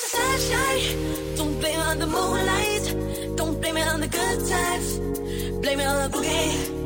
sunshine. Don't blame it on the moonlight. Don't blame it on the good times. Blame it on the boogie.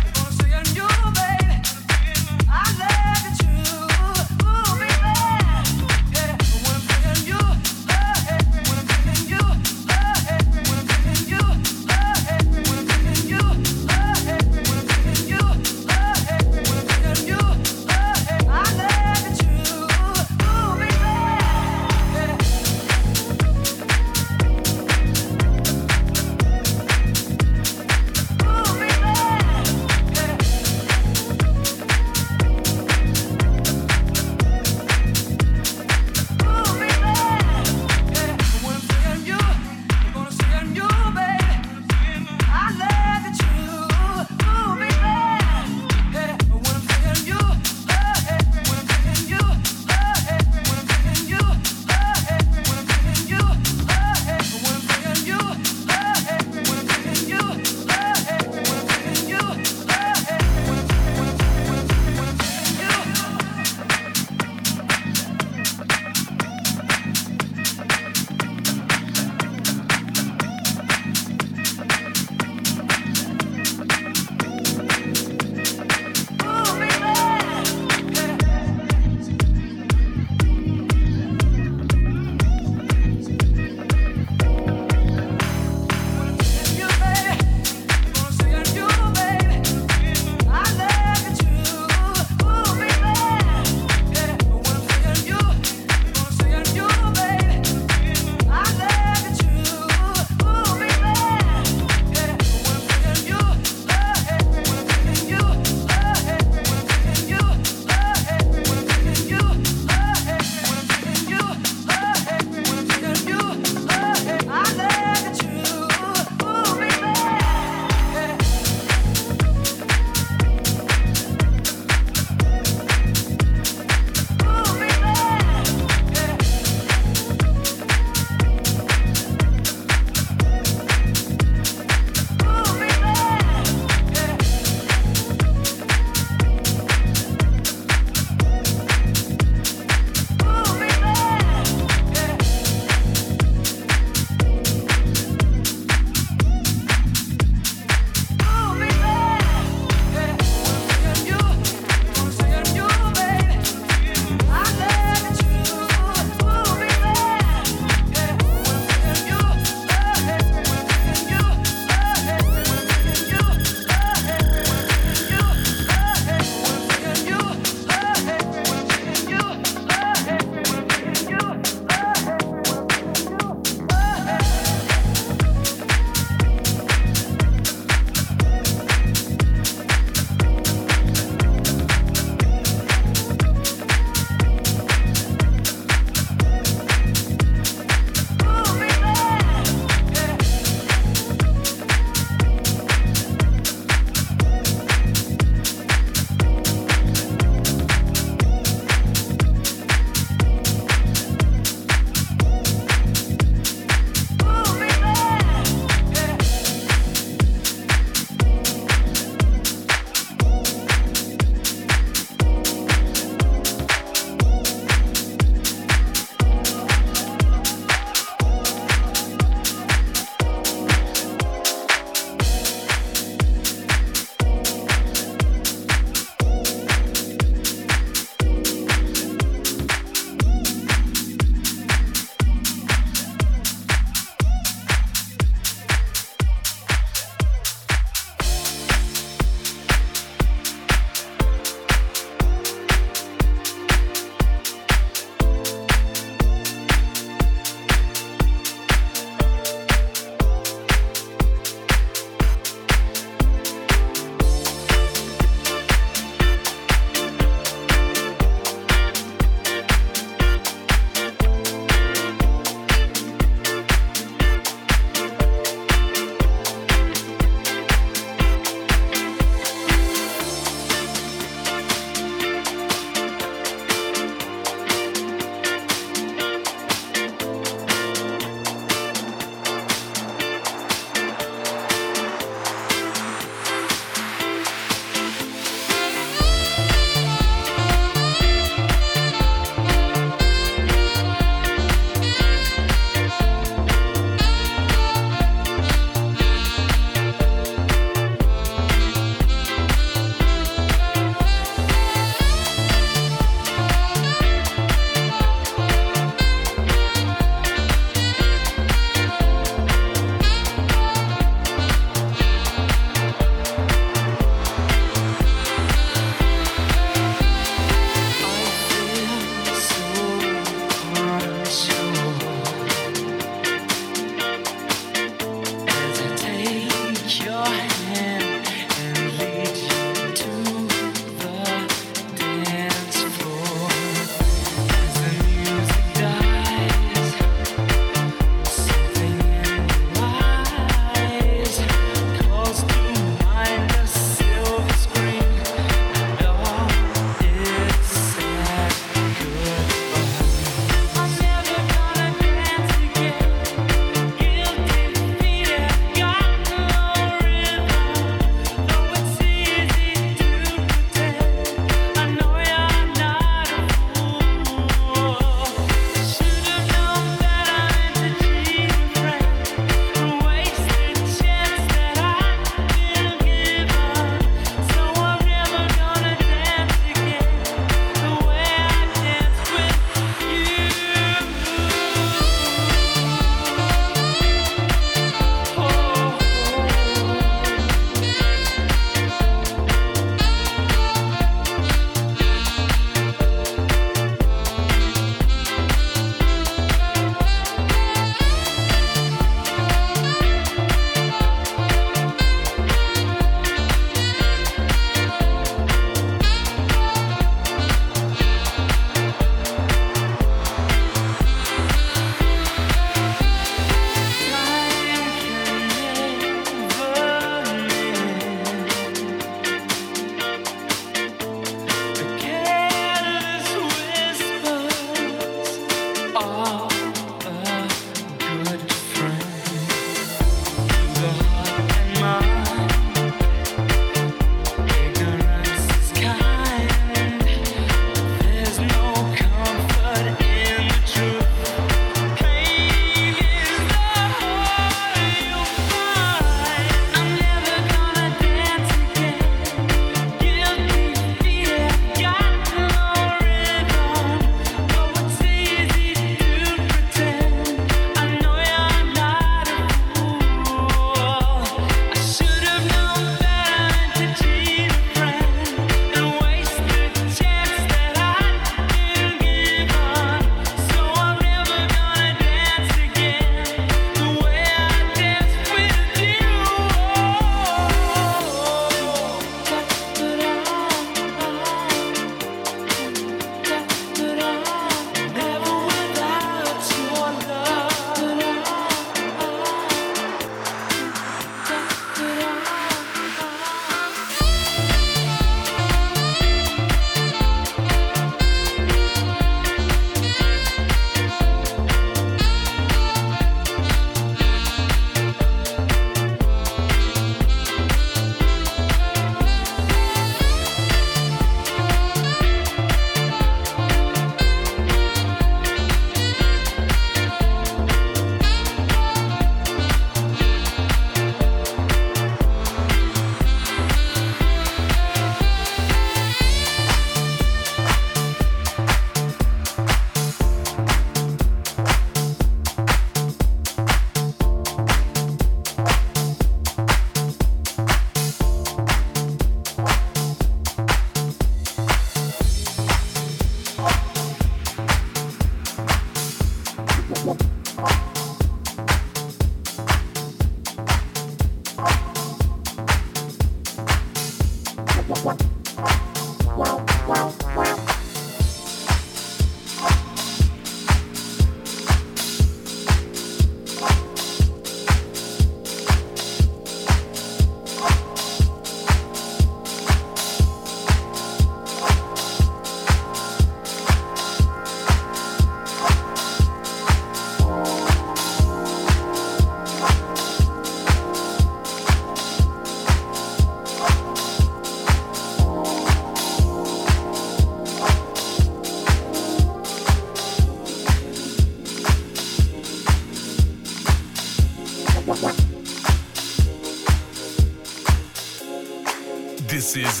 This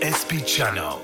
is SP Channel.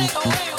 Take away.